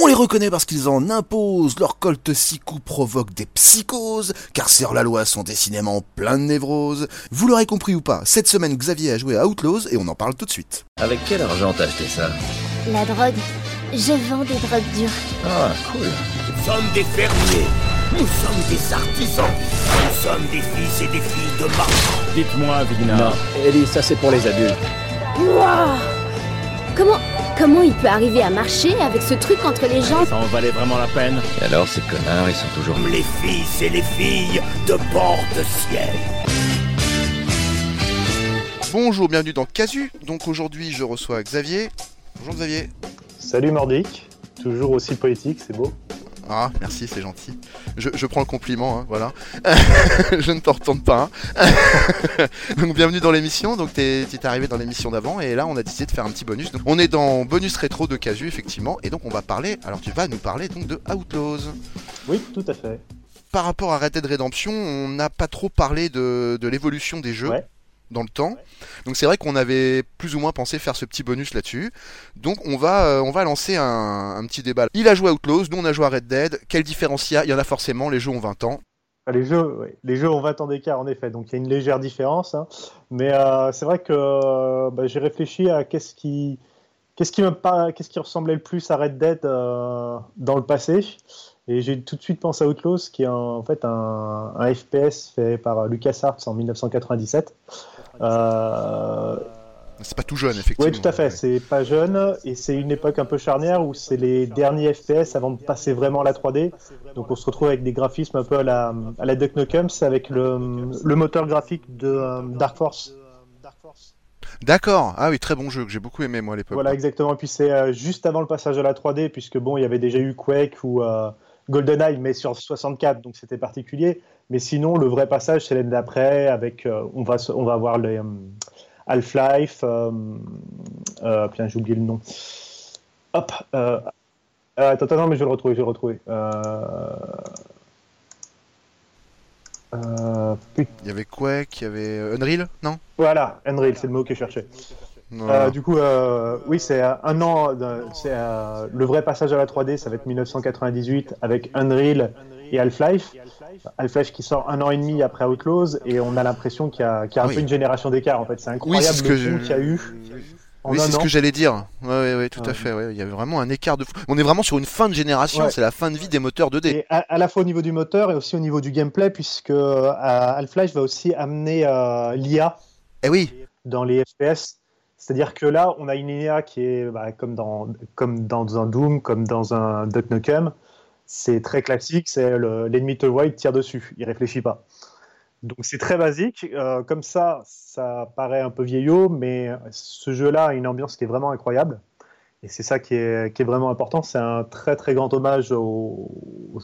On les reconnaît parce qu'ils en imposent, leur colte six coups provoque des psychoses, car Sir la loi sont décidément plein de névroses. Vous l'aurez compris ou pas, cette semaine Xavier a joué à Outlaws et on en parle tout de suite. Avec quel argent t'as acheté ça? La drogue. Je vends des drogues dures. Ah, cool. Nous sommes des fermiers. Nous sommes des artisans. Nous sommes des fils et des filles de marchands. Dites-moi, Vigna. Non, Ellie, ça c'est pour les adultes. Wouah Comment comment il peut arriver à marcher avec ce truc entre les jambes Ça en valait vraiment la peine Et alors, ces connards, ils sont toujours... Les fils et les filles de bord de ciel. Bonjour, bienvenue dans Casu. Donc aujourd'hui je reçois Xavier. Bonjour Xavier. Salut Mordic, toujours aussi poétique, c'est beau. Ah, merci, c'est gentil. Je, je prends le compliment, hein, voilà. je ne t'en retourne pas. hein. donc bienvenue dans l'émission. Donc t'es t'es arrivé dans l'émission d'avant et là on a décidé de faire un petit bonus. Donc, on est dans bonus rétro de Casu effectivement et donc on va parler. Alors tu vas nous parler donc de Outlaws. Oui, tout à fait. Par rapport à Red Dead Redemption, on n'a pas trop parlé de, de l'évolution des jeux. Ouais. Dans le temps. Donc c'est vrai qu'on avait plus ou moins pensé faire ce petit bonus là-dessus. Donc on va, euh, on va lancer un, un petit débat. Il a joué à Outlaws, nous on a joué à Red Dead. Quelle différence il y a Il y en a forcément, les jeux ont 20 ans. Enfin, les, jeux, les jeux ont 20 ans d'écart en effet, donc il y a une légère différence. hein. Mais euh, c'est vrai que euh, bah, j'ai réfléchi à qu'est-ce qui, qu'est-ce qui, me qu'est-ce qui ressemblait le plus à Red Dead dans le passé. Et j'ai tout de suite pensé à Outlaws, qui est un- en fait un, un FPS fait par LucasArts en 1997. Euh, C'est pas tout jeune, effectivement. Oui, tout à fait. C'est pas jeune et c'est une époque un peu charnière où c'est les derniers FPS avant de passer vraiment à la 3D. Donc on se retrouve avec des graphismes un peu à la, à la Duck Nukem, avec le, le moteur graphique de euh, Dark Force. D'accord. Ah oui, très bon jeu que j'ai beaucoup aimé moi à l'époque. Voilà, exactement. Et puis c'est euh, juste avant le passage à la 3D, puisque bon, il y avait déjà eu Quake ou euh, GoldenEye, mais sur 64, donc c'était particulier. Mais sinon, le vrai passage, c'est l'année d'après, avec euh, on va on va voir les euh, Half-Life. Euh, euh, putain, j'ai oublié le nom. Hop. Euh, attends, attends, mais je vais le retrouver, je vais le retrouver. Il y avait Quake, il y avait Unreal, non? Voilà, Unreal, c'est le mot que je cherchais. Voilà. Euh, du coup, euh, oui, c'est euh, un an. C'est le vrai passage à la 3D, ça va être 1998 avec Unreal et Half-Life. Half-Life qui sort un an et demi après Outlaws et on a l'impression qu'il y a, qu'il y a un Oui. peu une génération d'écart en fait. C'est Oui, incroyable ce le bond qu'il y a eu en Oui, c'est ce que j'allais dire. Ouais, ouais, tout à fait. Il y avait vraiment un écart de fou. On est vraiment sur une fin de génération. C'est la fin de vie des moteurs 2D. Et à, à la fois au niveau du moteur et aussi au niveau du gameplay, puisque euh, Half-Life va aussi amener euh, l'IA Eh oui. dans les FPS. C'est-à-dire que là, on a une IA qui est bah, comme, dans, comme dans un Doom, comme dans un Duck Nukem. C'est très classique, c'est le- l'ennemi te voit, il tire dessus, il réfléchit pas. Donc c'est très basique. euh, comme ça, ça paraît un peu vieillot, mais ce jeu-là a une ambiance qui est vraiment incroyable. Et c'est ça qui est, qui est vraiment important. C'est un très très grand hommage au,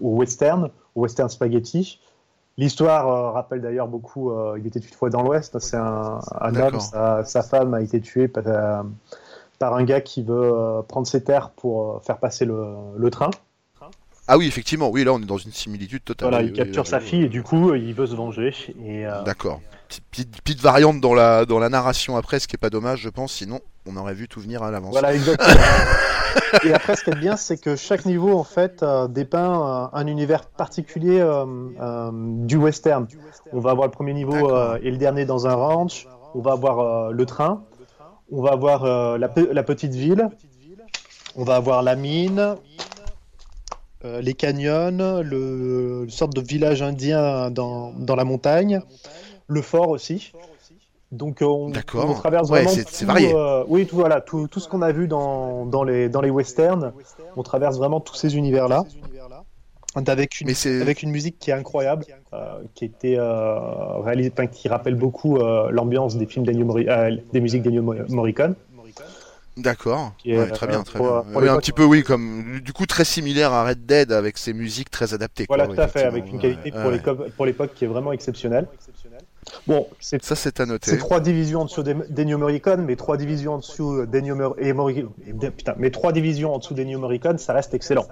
au western, au western spaghetti. L'histoire euh, rappelle d'ailleurs beaucoup euh, Il était une fois dans l'Ouest. C'est un, homme, sa, sa femme a été tuée par, euh, par un gars qui veut prendre ses terres pour faire passer le, le train. Ah oui, effectivement. Oui, là, on est dans une similitude totale. Voilà, il oui, capture oui, sa oui. fille et du coup, il veut se venger. D'accord. Petite, petite- petite variante dans la, dans la narration après, ce qui est pas dommage, je pense. Sinon, on aurait vu tout venir à l'avance. Voilà, exactement. et après, ce qui est bien, c'est que chaque niveau, en fait, euh, dépeint euh, un univers particulier euh, du western. On va avoir le premier niveau et le dernier dans un ranch. On va avoir le train. On va avoir la, pe- la petite ville. On va avoir la mine. les canyons, le, le sorte de village indien dans, dans la montagne, le fort aussi. Donc euh, on, traverse vraiment c'est- varié. euh, oui, tout, voilà, tout, tout ce qu'on a vu dans, dans, les, dans les westerns, on traverse vraiment tous ces univers-là. Avec une, Mais c'est- avec une musique qui est incroyable, euh, qui était euh, réalisée, qui rappelle beaucoup l'ambiance des films des musiques d'Ennio Mo- Morricone. D'accord. Ouais, très bien, euh, très pour- bien. pour Oui, un petit peu, oui, comme du coup très similaire à Red Dead avec ses musiques très adaptées. Voilà, quoi, tout à fait, avec une qualité Ouais, pour l'époque qui est vraiment exceptionnelle. Bon, c'est Ça, c'est à noter. C'est trois divisions en dessous d'En- d'Ennio Morricone, mais trois divisions en dessous d'Ennio Mor- et Mori- et- Putain, mais trois divisions en dessous d'Ennio Morricone, ça reste excellent.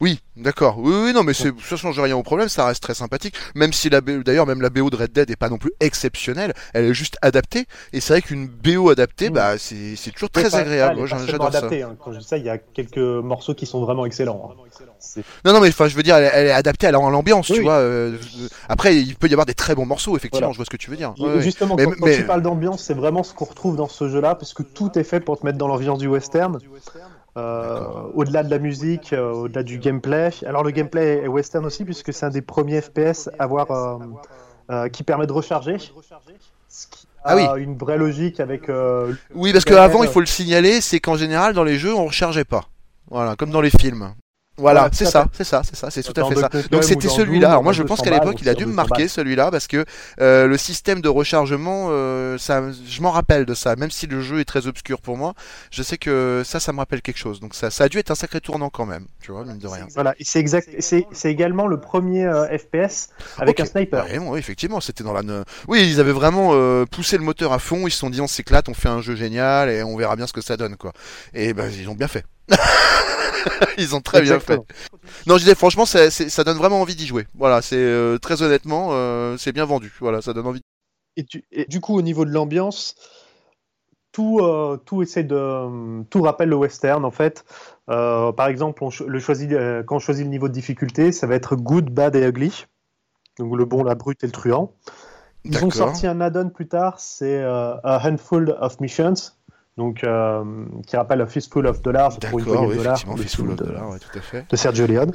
Oui, d'accord. Oui, oui, non, mais c'est, ça change rien au problème, ça reste très sympathique. Même si la BO, d'ailleurs, même la BO de Red Dead est pas non plus exceptionnelle, elle est juste adaptée. Et c'est vrai qu'une BO adaptée, Mm. bah, c'est, c'est toujours très pas- agréable. j'adore ça. adaptée, hein. Quand je dis ça, il y a quelques morceaux qui sont vraiment excellents. hein. C'est- Non, non, mais enfin, je veux dire, elle, elle est adaptée à la- à l'ambiance, Oui, tu vois. euh, euh, après, il peut y avoir des très bons morceaux, effectivement. Voilà. Je vois ce que tu veux dire. Ouais. Justement, Mais- quand, mais- tu parles d'ambiance, c'est vraiment ce qu'on retrouve dans ce jeu-là, parce que tout est fait pour te mettre dans l'ambiance du western. Au-delà de la musique, euh, au-delà du gameplay. Alors le gameplay est western aussi, puisque c'est un des premiers FPS à avoir, euh, euh, qui permet de recharger. Ce qui a Ah oui. une vraie logique avec. euh, Oui, parce qu'avant, il euh, faut le signaler, c'est qu'en général, dans les jeux, on rechargeait pas. Voilà, comme dans les films. Voilà, c'est ça, c'est ça, c'est ça, c'est tout à fait ça. Donc c'était celui-là. Alors moi, je pense 200 qu'à l'époque, il a dû me 200 marquer celui-là parce que euh, le système de rechargement, euh, ça, je m'en rappelle de ça. Même si le jeu est très obscur pour moi, je sais que ça, ça me rappelle quelque chose. Donc ça, ça a dû être un sacré tournant quand même, tu vois, mine de rien. Voilà, c'est exact. C'est c'est également le premier euh, FPS avec un sniper. Ouais, bon, oui, effectivement, c'était dans la. Oui, ils avaient vraiment euh, poussé le moteur à fond. Ils se sont dit, on s'éclate, on fait un jeu génial et on verra bien ce que ça donne, quoi. Et ben, ils ont bien fait. ils ont très bien fait. Non, je disais, franchement, ça, donne vraiment envie d'y jouer. Voilà, c'est euh, très honnêtement, euh, c'est bien vendu. Voilà, ça donne envie. Et du, et du coup, au niveau de l'ambiance, tout, euh, tout essaie de, tout rappelle le western en fait. Par exemple, on, cho- le choisit, quand on choisit le niveau de difficulté, ça va être good, bad et ugly. Donc le bon, la brute et le truand. Ils ont sorti un add-on plus tard, c'est A Handful of Missions, donc euh, qui rappelle A Fistful of Dollars pour une D'accord, poignée oui, de dollars, Fistful of de, Dollars, ouais, tout à fait. de Sergio Leone.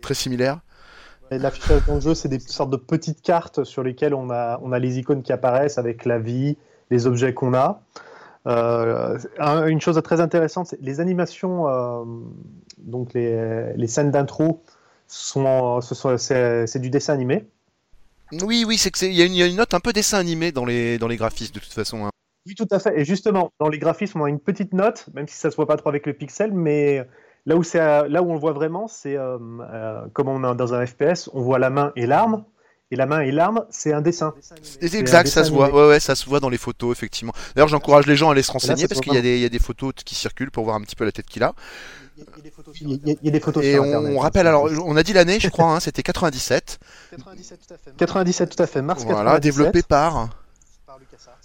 Très similaire. L'affichage dans le jeu, c'est des sortes de petites cartes sur lesquelles on a, on a les icônes qui apparaissent avec la vie, les objets qu'on a. Euh, un- une chose très intéressante, c'est les animations, euh, donc les, les scènes d'intro, sont, ce sont, c'est, c'est du dessin animé. Oui, oui, c'est que c'est, il y, a une- il y a une note un peu dessin animé dans les dans les graphismes de toute façon. hein. Oui, tout à fait. Et justement, dans les graphismes, on a une petite note, même si ça ne se voit pas trop avec le pixel, mais là où, c'est, là où on le voit vraiment, c'est euh, euh, comme on est dans un FPS, on voit la main et l'arme. Et la main et l'arme, c'est un dessin. Un exact, ça dessin se voit. animé. Ouais, ouais, ça se voit dans les photos, effectivement. D'ailleurs, j'encourage les gens à aller se renseigner parce qu'il y a il y a des photos qui circulent pour voir un petit peu la tête qu'il a. Il y, a- il y a des photos Et sur on, Internet. rappelle alors, on a dit l'année, je crois, hein, c'était 97. 97, tout à fait. Mars Voilà, 97. développé par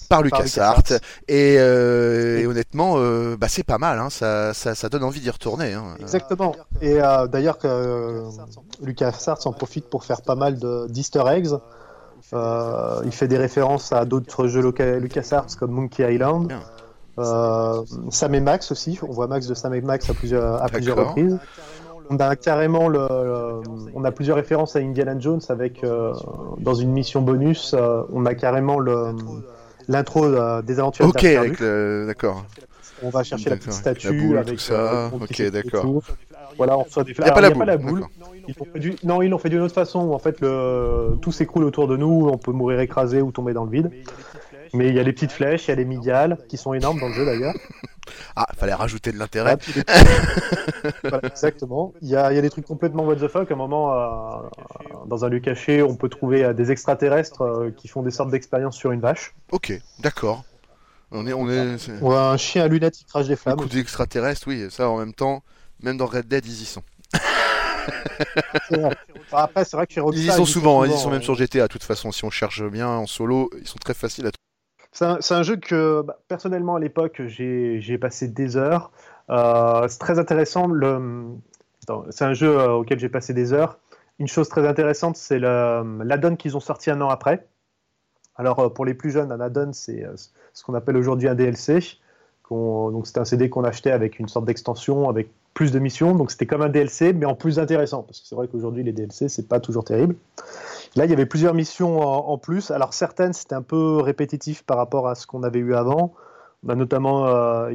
par LucasArts. LucasArts. Et, euh, et honnêtement, euh, bah, c'est pas mal. Hein, ça, ça, ça donne envie d'y retourner. Hein. Exactement. Et euh, d'ailleurs, que euh, LucasArts en profite pour faire pas mal de- d'easter eggs. Euh, il fait des références à d'autres jeux LucasArts comme Monkey Island. Euh, Sam et Max aussi. On voit Max de Sam et Max à plusieurs, à plusieurs reprises. On a carrément le, le- on a plusieurs références à Indiana Jones avec euh, dans une mission bonus, euh, on a carrément le l'intro euh, des aventures Ok, avec le... d'accord. On va chercher la petite avec la statue boule, avec tout ça. euh, Ok, d'accord. Voilà, on reçoit des Il n'y a pas Alors, la il boule. boule. d'accord. Ils l'ont fait du- Non, ils l'ont fait d'une autre façon en fait le... tout s'écroule autour de nous, on peut mourir écrasé ou tomber dans le vide. Mais il y a les petites flèches, il y a les midiales qui sont énormes dans le jeu d'ailleurs. Ah, fallait rajouter de l'intérêt. Ah, Voilà, exactement. Il y, a, il y a des trucs complètement what the fuck. À un moment, euh, dans un lieu caché, on peut trouver euh, des extraterrestres euh, qui font des sortes d'expériences sur une vache. Ok, d'accord. On est, on est. Ou un chien à lunettes qui crache des flammes. coup d'extraterrestre, oui, ça en même temps, même dans Red Dead, ils y sont. Enfin, après, c'est vrai que chez Rockstar, Ils y sont souvent, hein, ils y souvent, sont même euh, sur GTA, de toute façon, si on cherche bien en solo, ils sont très faciles à trouver. C'est un, jeu que, bah, personnellement, à l'époque, j'ai passé des heures. Euh, c'est très intéressant. C'est un jeu euh, auquel j'ai passé des heures. Une chose très intéressante, c'est l'add-on qu'ils ont sorti un an après. Alors, euh, pour les plus jeunes, un add-on, c'est ce qu'on appelle aujourd'hui un DLC. Donc, c'était un CD qu'on achetait avec une sorte d'extension, avec plus de missions. Donc, c'était comme un DLC, mais en plus intéressant. Parce que c'est vrai qu'aujourd'hui, les DLC, c'est pas toujours terrible. Là, il y avait plusieurs missions en, plus. Alors, certaines, c'était un peu répétitif par rapport à ce qu'on avait eu avant. Notamment. euh,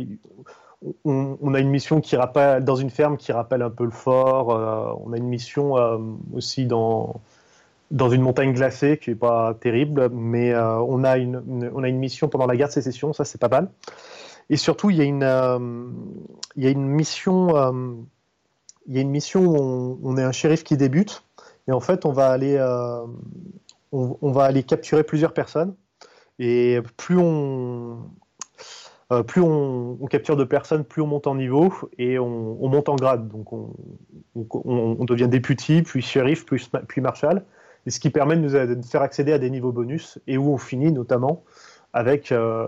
on, a une mission qui rappelle, dans une ferme qui rappelle un peu le fort. euh, on a une mission euh, aussi dans, dans une montagne glacée qui n'est pas terrible. Mais on, a une, une- on a une mission pendant la guerre de sécession. Ça, c'est pas mal. Et surtout, il y a une, euh, mission. euh, il y a une mission où on, est un shérif qui débute. Et en fait, on va aller, euh, on, va aller capturer plusieurs personnes. Et plus on, plus on, capture de personnes, plus on monte en niveau et on, on monte en grade. Donc on, on- devient député, puis shérif, puis, puis marshal. Et ce qui permet de nous faire accéder à des niveaux bonus et où on finit notamment avec euh,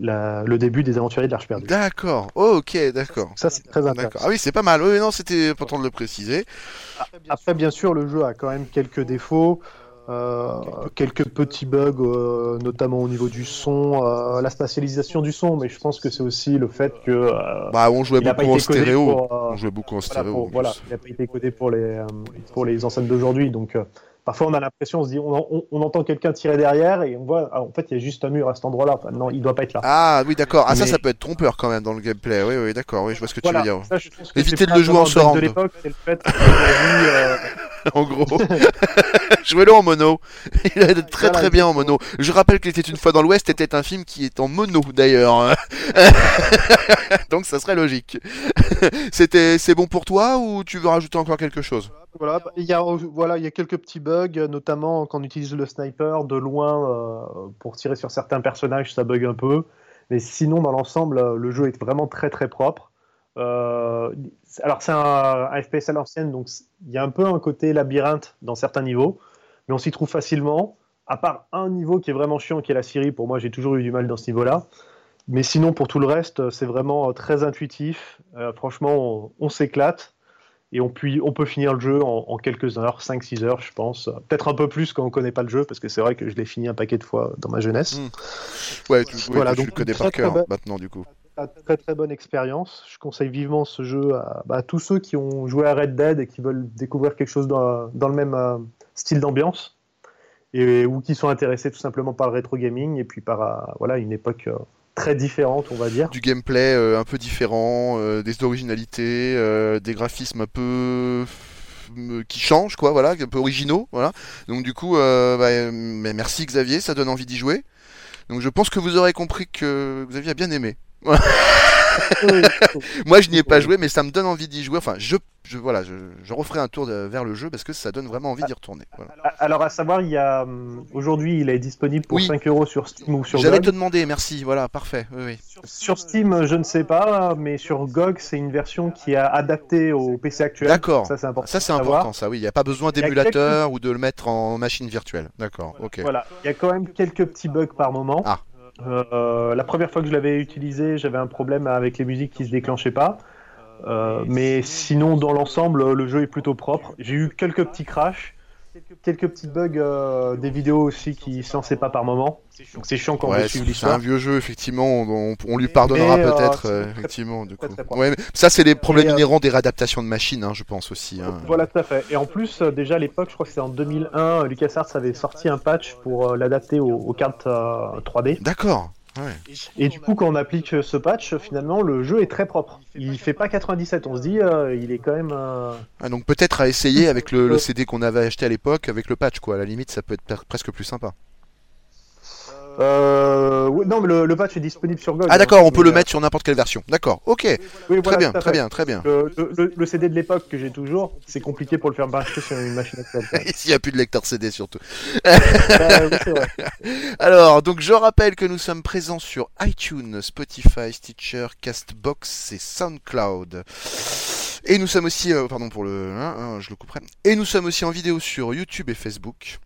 la- le début des aventuriers de l'Arche perdue. D'accord. ok, d'accord. Ça, c'est très intéressant. Ah oui, c'est pas mal. Oui, non, c'était important de le préciser. Après, bien sûr, le jeu a quand même quelques défauts, euh, quelques petits bugs, euh, notamment au niveau du son, euh, la spatialisation du son, mais je pense que c'est aussi le fait que Bah, on jouait beaucoup en stéréo. pour, On jouait beaucoup en voilà, stéréo. pour- en plus. voilà, il n'a pas été codé pour les, pour les enceintes d'aujourd'hui. Donc, parfois, on a l'impression, on se dit, on, on- on entend quelqu'un tirer derrière et on voit, ah, en fait, il y a juste un mur à cet endroit-là. Enfin, non, il doit pas être là. Ah oui, d'accord. Ah ça, Mais- ça peut être trompeur quand même dans le gameplay. Oui, oui, d'accord. Oui, je vois ce que Voilà, tu veux dire. ça, c'est de le jouer en de l'époque, c'est le fait qu'aujourd'hui, euh, en gros. Jouez-le en mono. Il a très Voilà, très bien en mono. Je rappelle qu'il était une fois dans l'Ouest était un film qui est en mono d'ailleurs. Donc ça serait logique. C'était c'est bon pour toi ou tu veux rajouter encore quelque chose? Voilà, bah, il y a, voilà, il y a quelques petits bugs, notamment quand on utilise le sniper de loin euh, pour tirer sur certains personnages, ça bug un peu. Mais sinon, dans l'ensemble, euh, le jeu est vraiment très très propre. Euh, alors, c'est un, FPS à l'ancienne, donc il y a un peu un côté labyrinthe dans certains niveaux, mais on s'y trouve facilement. À part un niveau qui est vraiment chiant, qui est la Syrie, pour moi, j'ai toujours eu du mal dans ce niveau-là. Mais sinon, pour tout le reste, c'est vraiment très intuitif. Franchement, on s'éclate. Et on, puis, on peut finir le jeu en, en quelques heures, 5-6 heures, je pense. Peut-être un peu plus quand on connaît pas le jeu, parce que c'est vrai que je l'ai fini un paquet de fois dans ma jeunesse. Mm. Ouais, tu, oui, Voilà, tu donc le connais très, par cœur bonne- maintenant du coup. Très très bonne expérience. Je conseille vivement ce jeu à, bah, à tous ceux qui ont joué à Red Dead et qui veulent découvrir quelque chose dans, dans le même euh, style d'ambiance. Et, ou qui sont intéressés tout simplement par le rétro gaming et puis par euh, voilà, une époque euh, très différente, on va dire. Du gameplay euh, un peu différent, euh, des originalités, euh, des graphismes un peu qui changent quoi, voilà, un peu originaux, voilà. Donc du coup, euh, bah, merci Xavier, ça donne envie d'y jouer. Donc je pense que vous aurez compris que Xavier a bien aimé. Moi, je n'y ai pas joué, mais ça me donne envie d'y jouer. Enfin, je, je voilà, je, je referai un tour de- vers le jeu parce que ça donne vraiment envie d'y retourner. Voilà. Alors à savoir, il y a hum, aujourd'hui, il est disponible pour Oui. 5 euros sur Steam ou sur J'allais te demander, merci. Voilà, parfait. Oui, oui. Sur Steam, je ne sais pas, mais sur GOG, c'est une version qui est adaptée au PC actuel. D'accord. Ça, c'est important. Ça, c'est important, ça. Oui, il n'y a pas besoin d'émulateur ou de le mettre en machine virtuelle. D'accord. Ok. Voilà, il y a quand même quelques petits bugs par moment. Ah. Euh, la première fois que je l'avais utilisé, j'avais un problème avec les musiques qui se déclenchaient pas. Euh, mais sinon, dans l'ensemble, le jeu est plutôt propre. J'ai eu quelques petits crashs, quelques petits bugs, euh, des vidéos aussi qui se lançaient pas par moment. Donc c'est chiant quand on Ouais, veut suivre c'est c'est un l'histoire. vieux jeu, effectivement. On, on- on lui pardonnera euh, peut-être, euh, effectivement, du coup. très propre. Ouais, mais ça, c'est les problèmes Et, inhérents des réadaptations de machines, hein, je pense aussi. hein. Voilà, tout à fait. Et en plus, euh, déjà à l'époque, je crois que c'est en 2001, LucasArts avait sorti un patch pour euh, l'adapter aux, aux cartes euh, 3D. D'accord. Ouais. Et du coup, quand on applique ce patch, finalement, le jeu est très propre. Il fait pas 97, on se dit, euh, il est quand même. euh, Ah, donc peut-être à essayer avec le, le CD qu'on avait acheté à l'époque, avec le patch, quoi. À la limite, ça peut être presque plus sympa. Euh... non, mais le, le patch est disponible sur GOG. Ah hein. d'accord, on peut le euh, mettre sur n'importe quelle version. D'accord. Ok. oui, Très bien, très bien, très bien. Le, le- le CD de l'époque que j'ai toujours, c'est compliqué pour le faire marcher sur une machine actuelle. S'il n'y a plus de lecteur CD surtout. Oui, vrai. Alors, donc je rappelle que nous sommes présents sur iTunes, Spotify, Stitcher, Castbox et SoundCloud. Et nous sommes aussi, euh, pardon pour le, hein, hein, je le couperai. Et nous sommes aussi en vidéo sur YouTube et Facebook.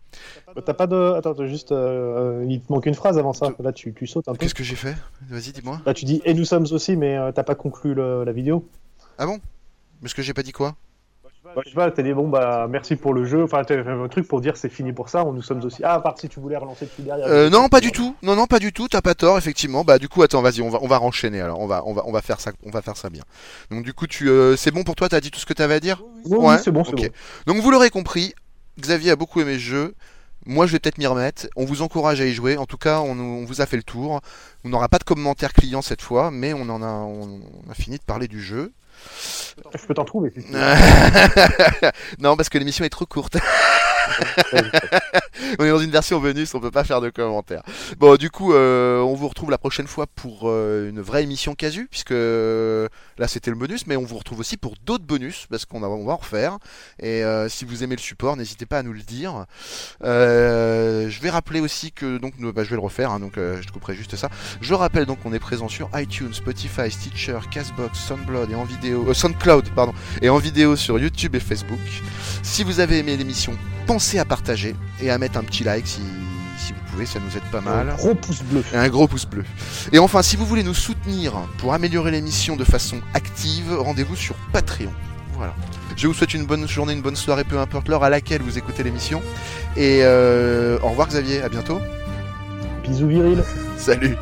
T'as pas de. Attends, attends, juste. euh, il te manque une phrase avant ça. Là, tu, tu sautes un peu. Qu'est-ce que j'ai fait? Vas-y, dis-moi. Là, tu dis et nous sommes aussi, mais euh, t'as pas conclu le- la vidéo. Ah bon? Parce que j'ai pas dit quoi? Bah, je sais pas, t'as dit bon bah merci pour le jeu. Enfin, t'as fait un truc pour dire c'est fini pour ça. Nous sommes aussi. Ah, à part si tu voulais relancer dessus derrière. Euh, non, pas du tout. Non, non, pas du tout. T'as pas tort, effectivement. Bah, du coup, attends, vas-y, on va, on va renchaîner. Alors, on va, on va, on va faire ça, on va faire ça bien. Donc, du coup, tu, euh, c'est bon pour toi? T'as dit tout ce que t'avais à dire? Oui, oui, Ouais, c'est bon, c'est ok. bon. Donc, vous l'aurez compris. Xavier a beaucoup aimé ce jeu. Moi, je vais peut-être m'y remettre. On vous encourage à y jouer. En tout cas, on, on vous a fait le tour. On n'aura pas de commentaires clients cette fois, mais on en a, on a fini de parler du jeu. Je peux t'en trouver. non, parce que l'émission est trop courte. on est dans une version bonus, on peut pas faire de commentaires. Bon, du coup, euh, on vous retrouve la prochaine fois pour euh, une vraie émission casu, puisque euh, là c'était le bonus, mais on vous retrouve aussi pour d'autres bonus, parce qu'on va en refaire. Et si vous aimez le support, n'hésitez pas à nous le dire. Je vais rappeler aussi que, donc, bah, je vais le refaire, hein, donc je couperai juste ça. Je rappelle donc qu'on est présent sur iTunes, Spotify, Stitcher, Castbox, Soundcloud et en vidéo, Soundcloud, pardon, et en vidéo sur YouTube et Facebook. Si vous avez aimé l'émission, à partager et à mettre un petit like si, si vous pouvez, ça nous aide pas mal. Gros pouce bleu. Et un gros pouce bleu. Et enfin, si vous voulez nous soutenir pour améliorer l'émission de façon active, rendez-vous sur Patreon. Voilà. Je vous souhaite une bonne journée, une bonne soirée, peu importe l'heure à laquelle vous écoutez l'émission. Et euh, au revoir Xavier, à bientôt. Bisous viril. Salut